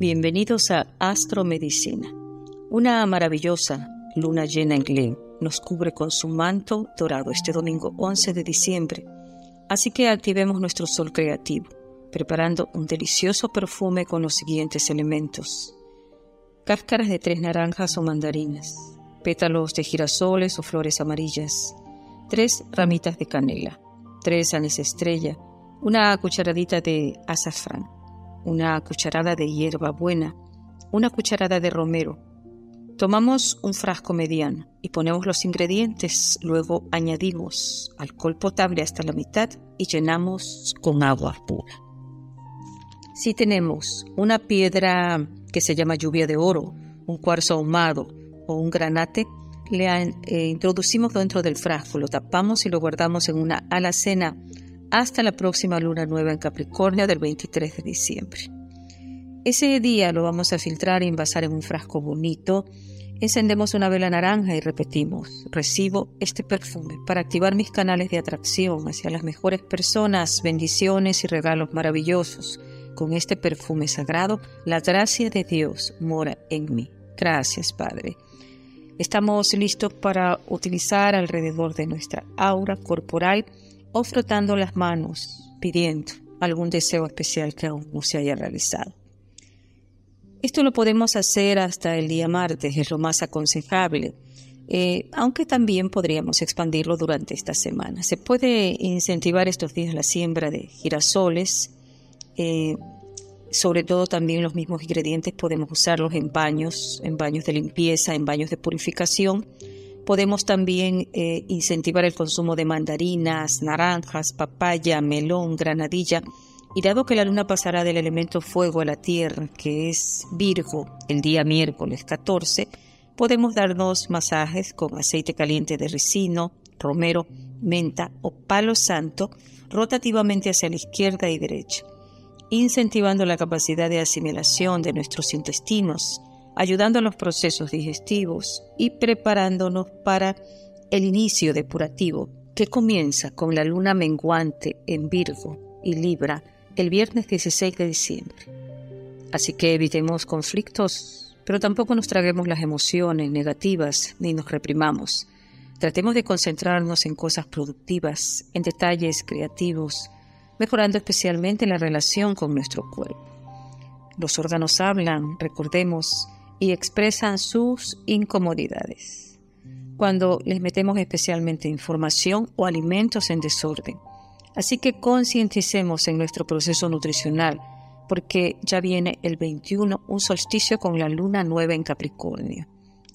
Bienvenidos a Astromedicina. Una maravillosa luna llena en Leo nos cubre con su manto dorado este domingo 11 de diciembre. Así que activemos nuestro sol creativo, preparando un delicioso perfume con los siguientes elementos. Cáscaras de tres naranjas o mandarinas, pétalos de girasoles o flores amarillas, tres ramitas de canela, tres anís estrella, una cucharadita de azafrán, una cucharada de hierba buena, una cucharada de romero. Tomamos un frasco mediano y ponemos los ingredientes, luego añadimos alcohol potable hasta la mitad y llenamos con agua pura. Si tenemos una piedra que se llama lluvia de oro, un cuarzo ahumado o un granate, le eh, introducimos dentro del frasco, lo tapamos y lo guardamos en una alacena hasta la próxima luna nueva en Capricornio del 23 de diciembre. Ese día lo vamos a filtrar e envasar en un frasco bonito. Encendemos una vela naranja y repetimos, recibo este perfume para activar mis canales de atracción hacia las mejores personas, bendiciones y regalos maravillosos. Con este perfume sagrado, la gracia de Dios mora en mí. Gracias, Padre. Estamos listos para utilizar alrededor de nuestra aura corporal o frotando las manos pidiendo algún deseo especial que aún no se haya realizado. Esto lo podemos hacer hasta el día martes, es lo más aconsejable, eh, aunque también podríamos expandirlo durante esta semana. Se puede incentivar estos días la siembra de girasoles, eh, sobre todo también los mismos ingredientes podemos usarlos en baños, en baños de limpieza, en baños de purificación. Podemos también eh, incentivar el consumo de mandarinas, naranjas, papaya, melón, granadilla. Y dado que la luna pasará del elemento fuego a la tierra, que es Virgo, el día miércoles 14, podemos darnos masajes con aceite caliente de ricino, romero, menta o palo santo rotativamente hacia la izquierda y derecha incentivando la capacidad de asimilación de nuestros intestinos, ayudando a los procesos digestivos y preparándonos para el inicio depurativo que comienza con la luna menguante en Virgo y Libra el viernes 16 de diciembre. Así que evitemos conflictos, pero tampoco nos traguemos las emociones negativas ni nos reprimamos. Tratemos de concentrarnos en cosas productivas, en detalles creativos, mejorando especialmente la relación con nuestro cuerpo. Los órganos hablan, recordemos, y expresan sus incomodidades. Cuando les metemos especialmente información o alimentos en desorden. Así que concienticemos en nuestro proceso nutricional, porque ya viene el 21, un solsticio con la luna nueva en Capricornio.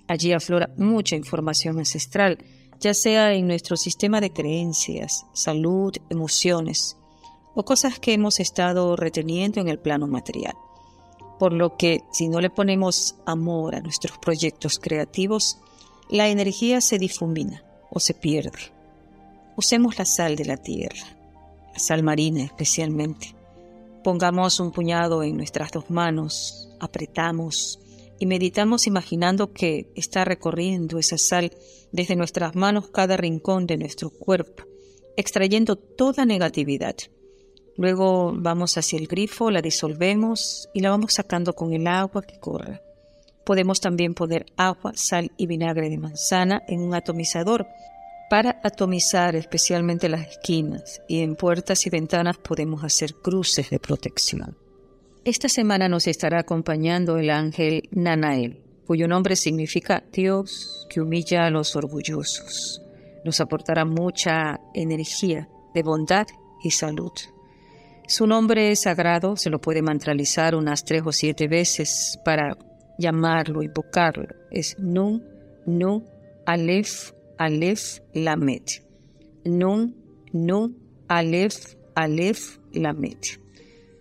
Allí aflora mucha información ancestral, ya sea en nuestro sistema de creencias, salud, emociones, o cosas que hemos estado reteniendo en el plano material. Por lo que si no le ponemos amor a nuestros proyectos creativos, la energía se difumina o se pierde. Usemos la sal de la tierra, la sal marina especialmente. Pongamos un puñado en nuestras dos manos, apretamos y meditamos imaginando que está recorriendo esa sal desde nuestras manos cada rincón de nuestro cuerpo, extrayendo toda negatividad Luego vamos hacia el grifo, la disolvemos y la vamos sacando con el agua que corre. Podemos también poner agua, sal y vinagre de manzana en un atomizador para atomizar especialmente las esquinas y en puertas y ventanas podemos hacer cruces de protección. Esta semana nos estará acompañando el ángel Nanael, cuyo nombre significa Dios que humilla a los orgullosos. Nos aportará mucha energía de bondad y salud. Su nombre es sagrado, se lo puede mantralizar unas tres o siete veces para llamarlo, invocarlo. Es Nun, Nun, Aleph, Aleph, Lamet. Nun, Nun, Aleph, Aleph, Lamet.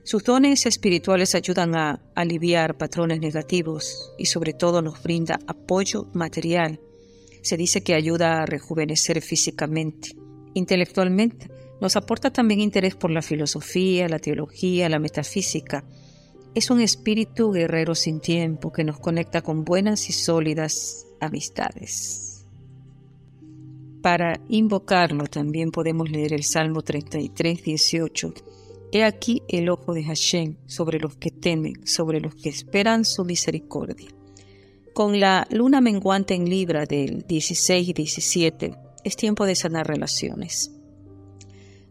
Sus dones espirituales ayudan a aliviar patrones negativos y sobre todo nos brinda apoyo material. Se dice que ayuda a rejuvenecer físicamente, intelectualmente nos aporta también interés por la filosofía, la teología, la metafísica. Es un espíritu guerrero sin tiempo que nos conecta con buenas y sólidas amistades. Para invocarlo también podemos leer el Salmo 33, 18 He aquí el ojo de Hashem sobre los que temen, sobre los que esperan su misericordia. Con la luna menguante en Libra del 16 y 17 es tiempo de sanar relaciones.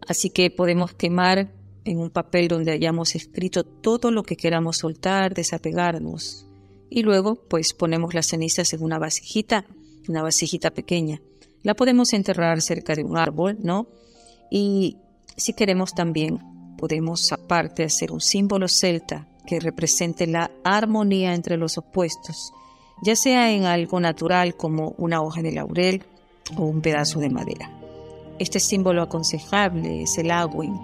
Así que podemos quemar en un papel donde hayamos escrito todo lo que queramos soltar, desapegarnos. Y luego pues ponemos las cenizas en una vasijita, una vasijita pequeña. La podemos enterrar cerca de un árbol, ¿no? Y si queremos también podemos aparte hacer un símbolo celta que represente la armonía entre los opuestos, ya sea en algo natural como una hoja de laurel o un pedazo de madera. Este símbolo aconsejable es el Awin,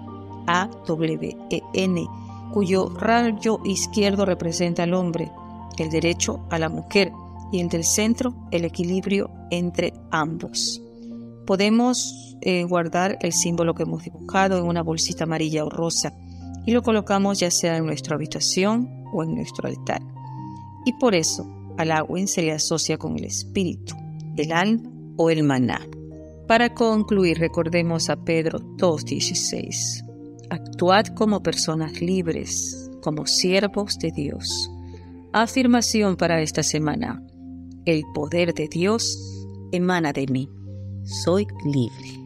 A-W-E-N, cuyo rayo izquierdo representa al hombre, el derecho a la mujer y el del centro el equilibrio entre ambos. Podemos eh, guardar el símbolo que hemos dibujado en una bolsita amarilla o rosa y lo colocamos ya sea en nuestra habitación o en nuestro altar. Y por eso al agua se le asocia con el espíritu, el alma o el maná. Para concluir, recordemos a Pedro 2.16. Actuad como personas libres, como siervos de Dios. Afirmación para esta semana. El poder de Dios emana de mí. Soy libre.